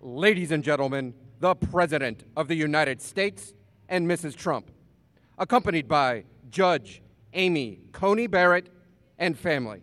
ladies and gentlemen, the President of the United States and Mrs. Trump, accompanied by Judge Amy Coney Barrett and family.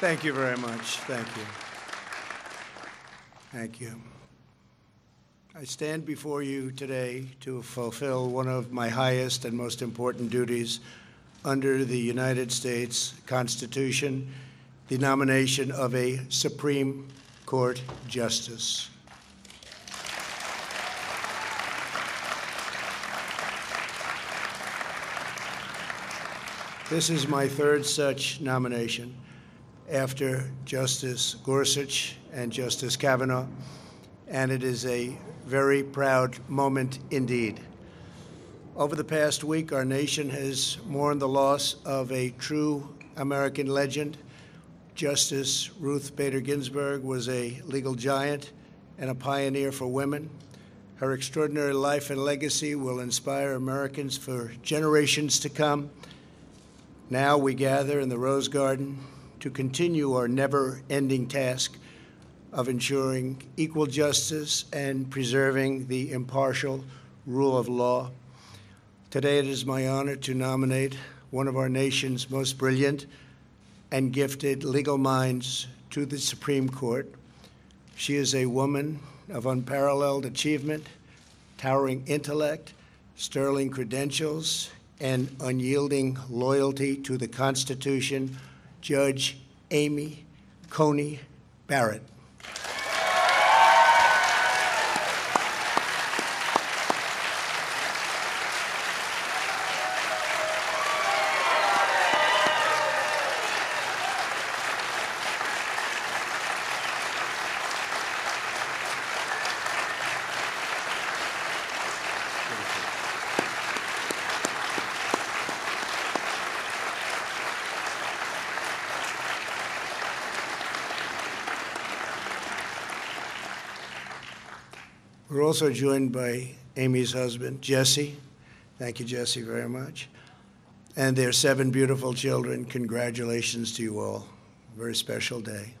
Thank you very much. Thank you. Thank you. I stand before you today to fulfill one of my highest and most important duties under the United States Constitution, the nomination of a Supreme Court Justice. This is my third such nomination after Justice Gorsuch and Justice Kavanaugh, and it is a very proud moment indeed. Over the past week, our nation has mourned the loss of a true American legend. Justice Ruth Bader Ginsburg was a legal giant and a pioneer for women. Her extraordinary life and legacy will inspire Americans for generations to come. Now we gather in the Rose Garden to continue our never ending task of ensuring equal justice and preserving the impartial rule of law. Today, it is my honor to nominate one of our nation's most brilliant and gifted legal minds to the Supreme Court. She is a woman of unparalleled achievement, towering intellect, sterling credentials, and unyielding loyalty to the Constitution Judge Amy Coney Barrett. We're also joined by Amy's husband, Jesse. Thank you, Jesse, very much. And their seven beautiful children. Congratulations to you all. Very special day.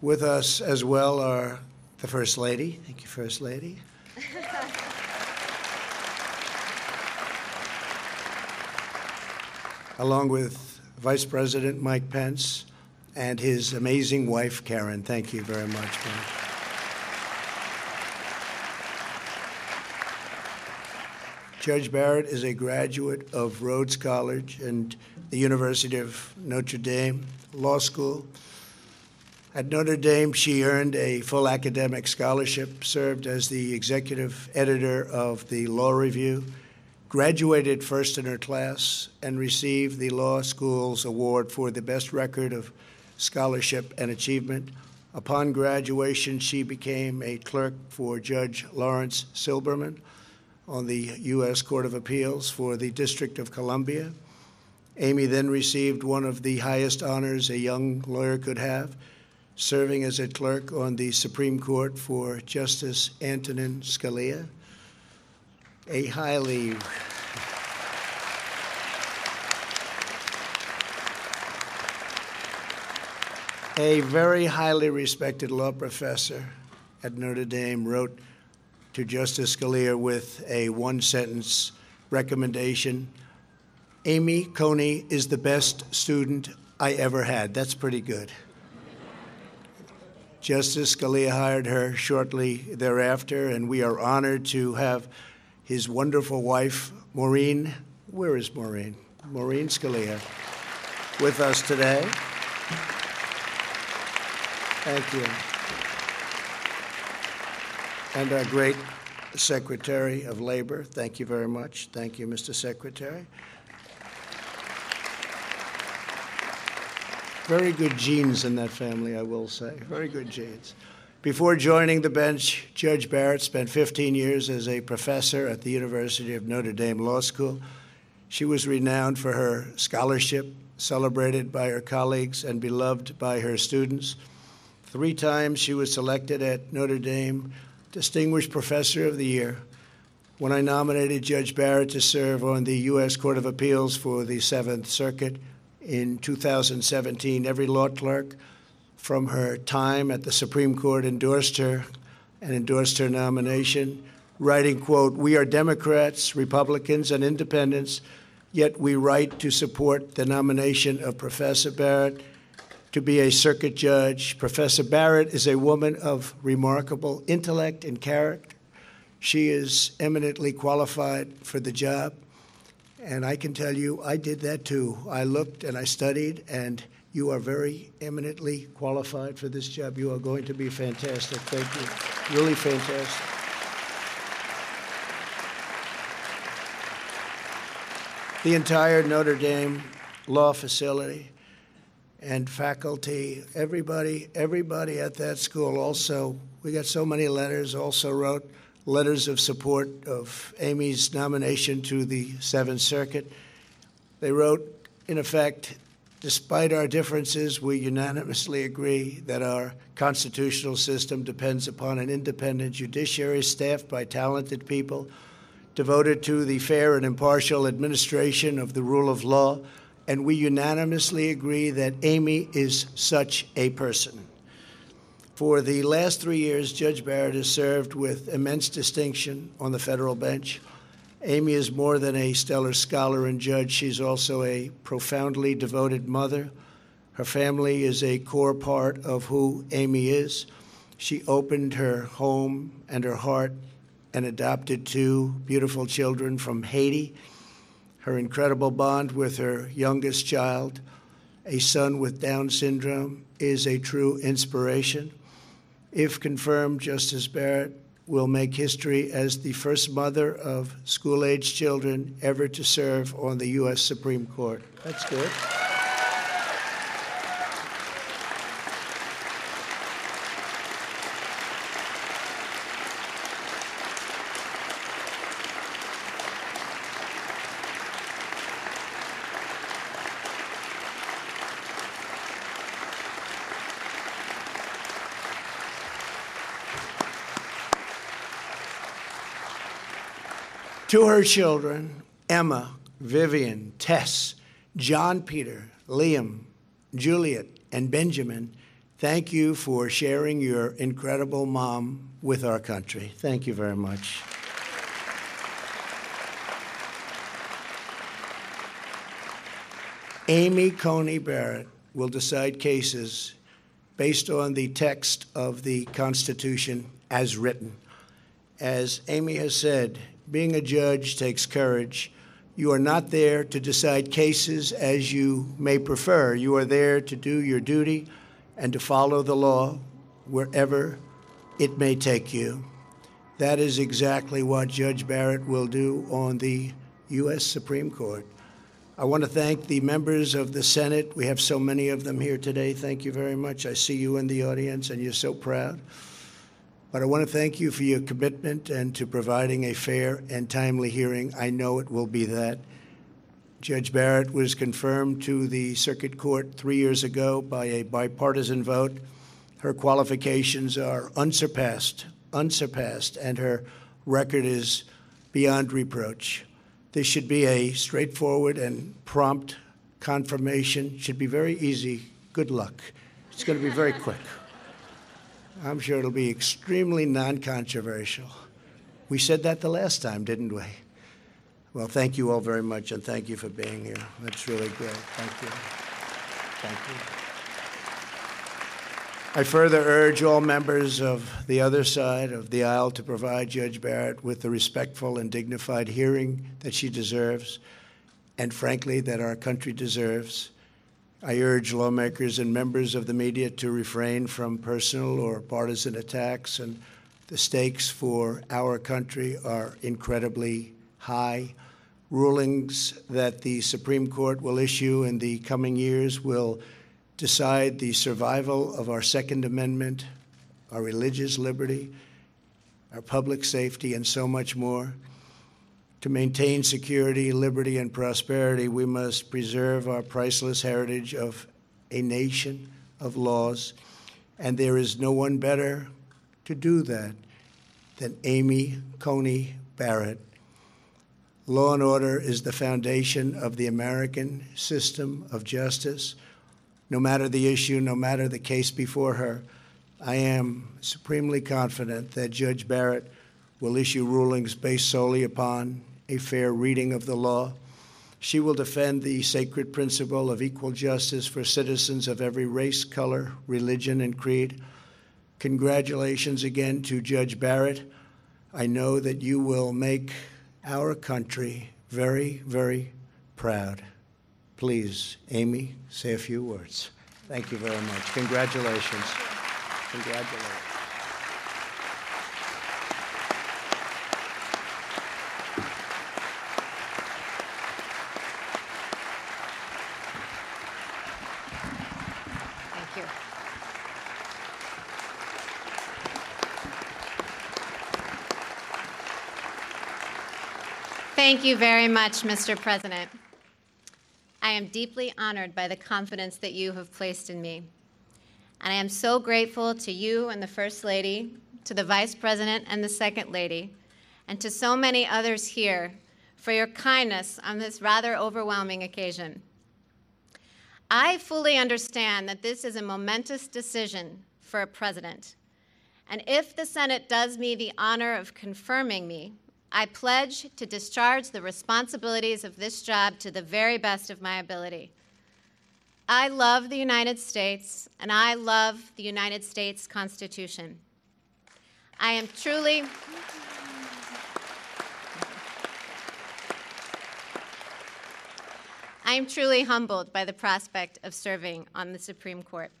With us as well are the First Lady. Thank you, First Lady. Along with Vice President Mike Pence and his amazing wife, Karen. Thank you very much, Mike. Judge Barrett is a graduate of Rhodes College and the University of Notre Dame Law School. At Notre Dame, she earned a full academic scholarship, served as the executive editor of the Law Review, graduated first in her class, and received the law school's award for the best record of scholarship and achievement. Upon graduation, she became a clerk for Judge Laurence Silberman on the U.S. Court of Appeals for the District of Columbia. Amy then received one of the highest honors a young lawyer could have, serving as a clerk on the Supreme Court for Justice Antonin Scalia. A highly a very highly respected law professor at Notre Dame, wrote to Justice Scalia with a one sentence recommendation Amy Coney is the best student I ever had. That's pretty good. Justice Scalia hired her shortly thereafter, and we are honored to have his wonderful wife, Maureen. Where is Maureen? Maureen Scalia with us today. Thank you. And our great Secretary of Labor, thank you very much. Thank you, Mr. Secretary. Very good genes in that family, I will say. Very good genes. Before joining the bench, Judge Barrett spent 15 years as a professor at the University of Notre Dame Law School. She was renowned for her scholarship, celebrated by her colleagues, and beloved by her students. Three times she was selected at Notre Dame Distinguished Professor of the Year. When I nominated Judge Barrett to serve on the U.S. Court of Appeals for the Seventh Circuit, in 2017. Every law clerk from her time at the Supreme Court endorsed her and endorsed her nomination, writing, quote, We are Democrats, Republicans, and independents, yet we write to support the nomination of Professor Barrett to be a circuit judge. Professor Barrett is a woman of remarkable intellect and character. She is eminently qualified for the job. And I can tell you, I did that too. I looked and I studied, and you are very eminently qualified for this job. You are going to be fantastic. Thank you. Really fantastic. The entire Notre Dame law facility and faculty, everybody, everybody at that school also, we got so many letters, also wrote letters of support of Amy's nomination to the Seventh Circuit. They wrote, in effect, despite our differences, we unanimously agree that our constitutional system depends upon an independent judiciary staffed by talented people devoted to the fair and impartial administration of the rule of law, and we unanimously agree that Amy is such a person. For the last three years, Judge Barrett has served with immense distinction on the federal bench. Amy is more than a stellar scholar and judge, she's also a profoundly devoted mother. Her family is a core part of who Amy is. She opened her home and her heart and adopted two beautiful children from Haiti. Her incredible bond with her youngest child, a son with Down syndrome, is a true inspiration. If confirmed, Justice Barrett will make history as the first mother of school age children ever to serve on the U.S. Supreme Court. That's good. To her children, Emma, Vivian, Tess, John Peter, Liam, Juliet, and Benjamin, thank you for sharing your incredible mom with our country. Thank you very much. Amy Coney Barrett will decide cases based on the text of the Constitution as written. As Amy has said, being a judge takes courage. You are not there to decide cases as you may prefer. You are there to do your duty and to follow the law wherever it may take you. That is exactly what Judge Barrett will do on the U.S. Supreme Court. I want to thank the members of the Senate. We have so many of them here today. Thank you very much. I see you in the audience, and you're so proud. But I want to thank you for your commitment and to providing a fair and timely hearing. I know it will be that. Judge Barrett was confirmed to the Circuit Court three years ago by a bipartisan vote. Her qualifications are unsurpassed, unsurpassed, and her record is beyond reproach. This should be a straightforward and prompt confirmation. Should be very easy. Good luck It's going to be very quick. I'm sure it'll be extremely non controversial. We said that the last time, didn't we? Well, thank you all very much, and thank you for being here. That's really great. Thank you. Thank you. I further urge all members of the other side of the aisle to provide Judge Barrett with the respectful and dignified hearing that she deserves, and frankly, that our country deserves. I urge lawmakers and members of the media to refrain from personal or partisan attacks, and the stakes for our country are incredibly high. Rulings that the Supreme Court will issue in the coming years will decide the survival of our Second Amendment, our religious liberty, our public safety, and so much more. To maintain security, liberty, and prosperity, we must preserve our priceless heritage of a nation of laws, and there is no one better to do that than Amy Coney Barrett. Law and order is the foundation of the American system of justice no matter the issue, no matter the case before her, I am supremely confident that Judge Barrett will issue rulings based solely upon a fair reading of the law. She will defend the sacred principle of equal justice for citizens of every race, color, religion, and creed. Congratulations again to Judge Barrett. I know that you will make our country very, very proud. Please, Amy, say a few words. Thank you very much. Congratulations. Congratulations. Thank you. Thank you very much, Mr. President. I am deeply honored by the confidence that you have placed in me. And I am so grateful to you and the First Lady, to the Vice President and the Second Lady, and to so many others here for your kindness on this rather overwhelming occasion. I fully understand that this is a momentous decision for a president. And if the Senate does me the honor of confirming me, I pledge to discharge the responsibilities of this job to the very best of my ability. I love the United States, and I love the United States Constitution. I am truly. I am truly humbled by the prospect of serving on the Supreme Court.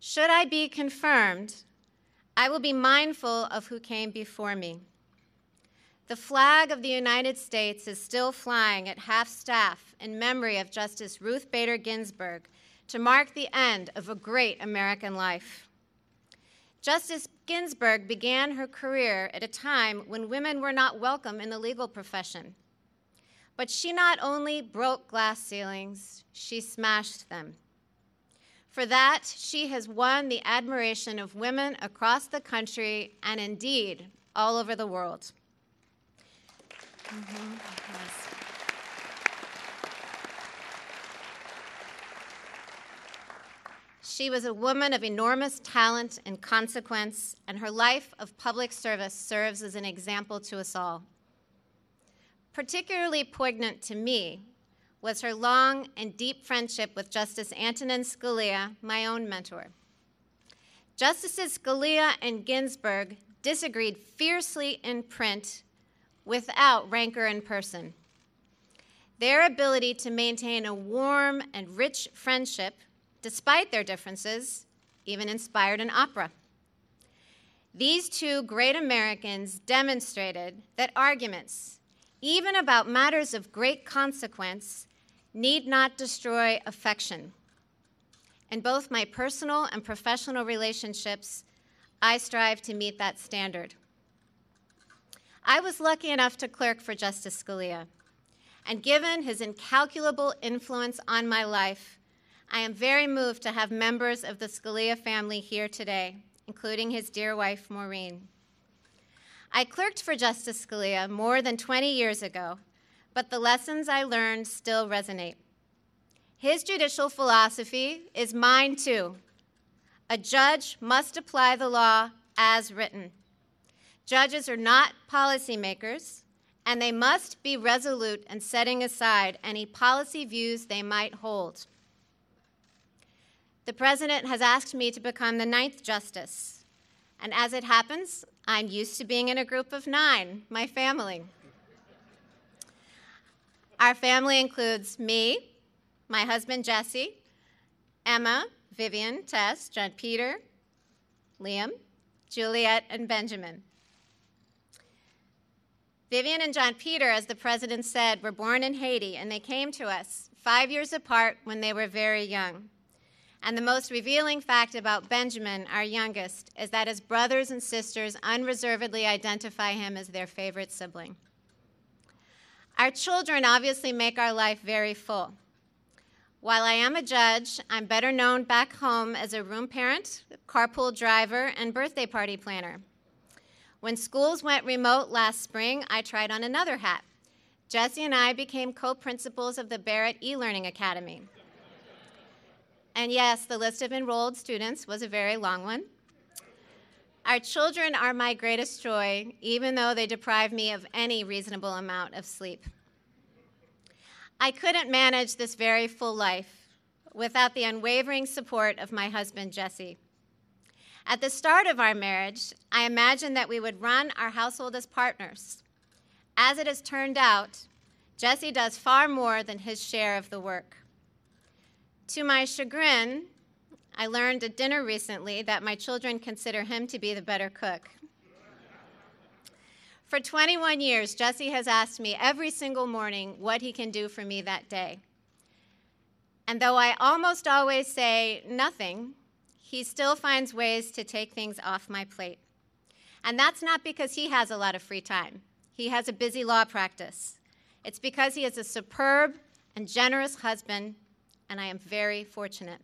Should I be confirmed, I will be mindful of who came before me. The flag of the United States is still flying at half staff in memory of Justice Ruth Bader Ginsburg to mark the end of a great American life. Justice Ginsburg began her career at a time when women were not welcome in the legal profession. But she not only broke glass ceilings, she smashed them. For that, she has won the admiration of women across the country and indeed all over the world. Mm-hmm. Yes. She was a woman of enormous talent and consequence, and her life of public service serves as an example to us all. Particularly poignant to me was her long and deep friendship with Justice Antonin Scalia, my own mentor. Justices Scalia and Ginsburg disagreed fiercely in print without rancor in person. Their ability to maintain a warm and rich friendship, despite their differences, even inspired an opera. These two great Americans demonstrated that arguments, even about matters of great consequence, need not destroy affection. In both my personal and professional relationships, I strive to meet that standard. I was lucky enough to clerk for Justice Scalia. And given his incalculable influence on my life, I am very moved to have members of the Scalia family here today, including his dear wife, Maureen. I clerked for Justice Scalia more than 20 years ago, but the lessons I learned still resonate. His judicial philosophy is mine too. A judge must apply the law as written. Judges are not policymakers, and they must be resolute in setting aside any policy views they might hold. The President has asked me to become the ninth justice, and as it happens, I'm used to being in a group of nine, my family. Our family includes me, my husband Jesse, Emma, Vivian, Tess, John Peter, Liam, Juliet, and Benjamin. Vivian and John Peter, as the president said, were born in Haiti, and they came to us five years apart when they were very young. And the most revealing fact about Benjamin, our youngest, is that his brothers and sisters unreservedly identify him as their favorite sibling. Our children obviously make our life very full. While I am a judge, I'm better known back home as a room parent, carpool driver, and birthday party planner. When schools went remote last spring, I tried on another hat. Jesse and I became co principals of the Barrett e Learning Academy. And yes, the list of enrolled students was a very long one. Our children are my greatest joy, even though they deprive me of any reasonable amount of sleep. I couldn't manage this very full life without the unwavering support of my husband, Jesse. At the start of our marriage, I imagined that we would run our household as partners. As it has turned out, Jesse does far more than his share of the work. To my chagrin, I learned at dinner recently that my children consider him to be the better cook. For 21 years, Jesse has asked me every single morning what he can do for me that day. And though I almost always say nothing, he still finds ways to take things off my plate. And that's not because he has a lot of free time. He has a busy law practice. It's because he is a superb and generous husband, and I am very fortunate.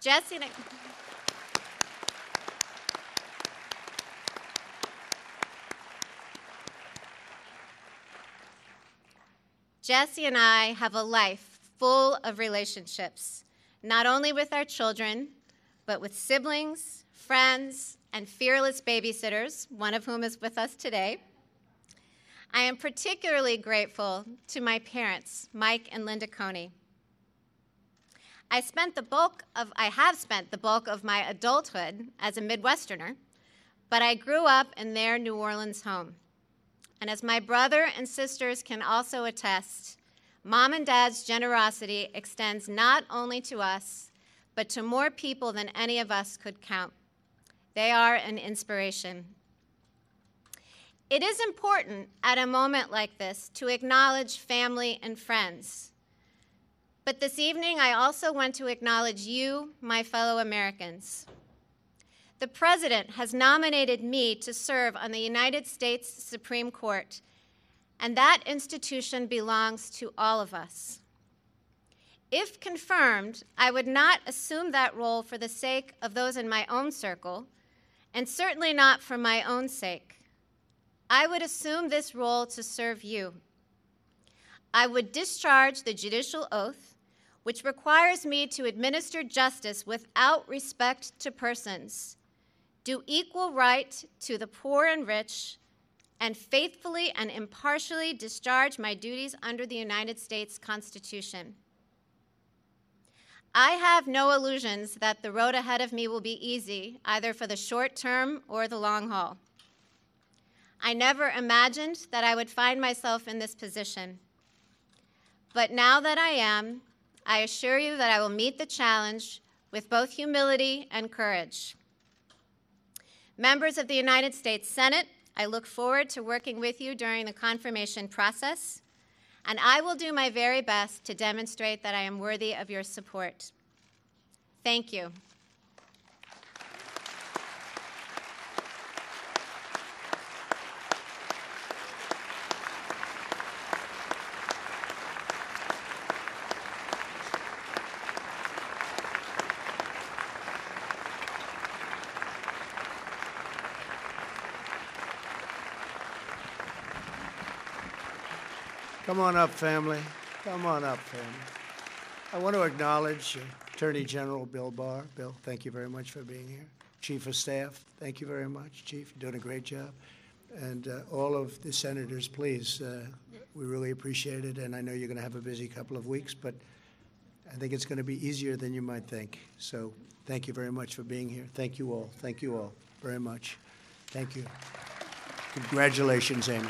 Jesse. Jesse and I have a life full of relationships, not only with our children, but with siblings, friends, and fearless babysitters, one of whom is with us today. I am particularly grateful to my parents, Mike and Linda Coney. I spent the bulk of I have spent the bulk of my adulthood as a Midwesterner, but I grew up in their New Orleans home. And as my brother and sisters can also attest, mom and dad's generosity extends not only to us, but to more people than any of us could count. They are an inspiration. It is important at a moment like this to acknowledge family and friends. But this evening, I also want to acknowledge you, my fellow Americans. The President has nominated me to serve on the United States Supreme Court, and that institution belongs to all of us. If confirmed, I would not assume that role for the sake of those in my own circle, and certainly not for my own sake. I would assume this role to serve you. I would discharge the judicial oath, which requires me to administer justice without respect to persons do equal right to the poor and rich, and faithfully and impartially discharge my duties under the United States Constitution. I have no illusions that the road ahead of me will be easy, either for the short term or the long haul. I never imagined that I would find myself in this position. But now that I am, I assure you that I will meet the challenge with both humility and courage. Members of the United States Senate, I look forward to working with you during the confirmation process, and I will do my very best to demonstrate that I am worthy of your support. Thank you. Come on up, family. Come on up, family. I want to acknowledge Attorney General Bill Barr. Bill, thank you very much for being here. Chief of Staff, thank you very much. Chief, you're doing a great job. And uh, all of the senators, please, uh, we really appreciate it. And I know you're going to have a busy couple of weeks, but I think it's going to be easier than you might think. So thank you very much for being here. Thank you all. Thank you all very much. Thank you. Congratulations, Amy.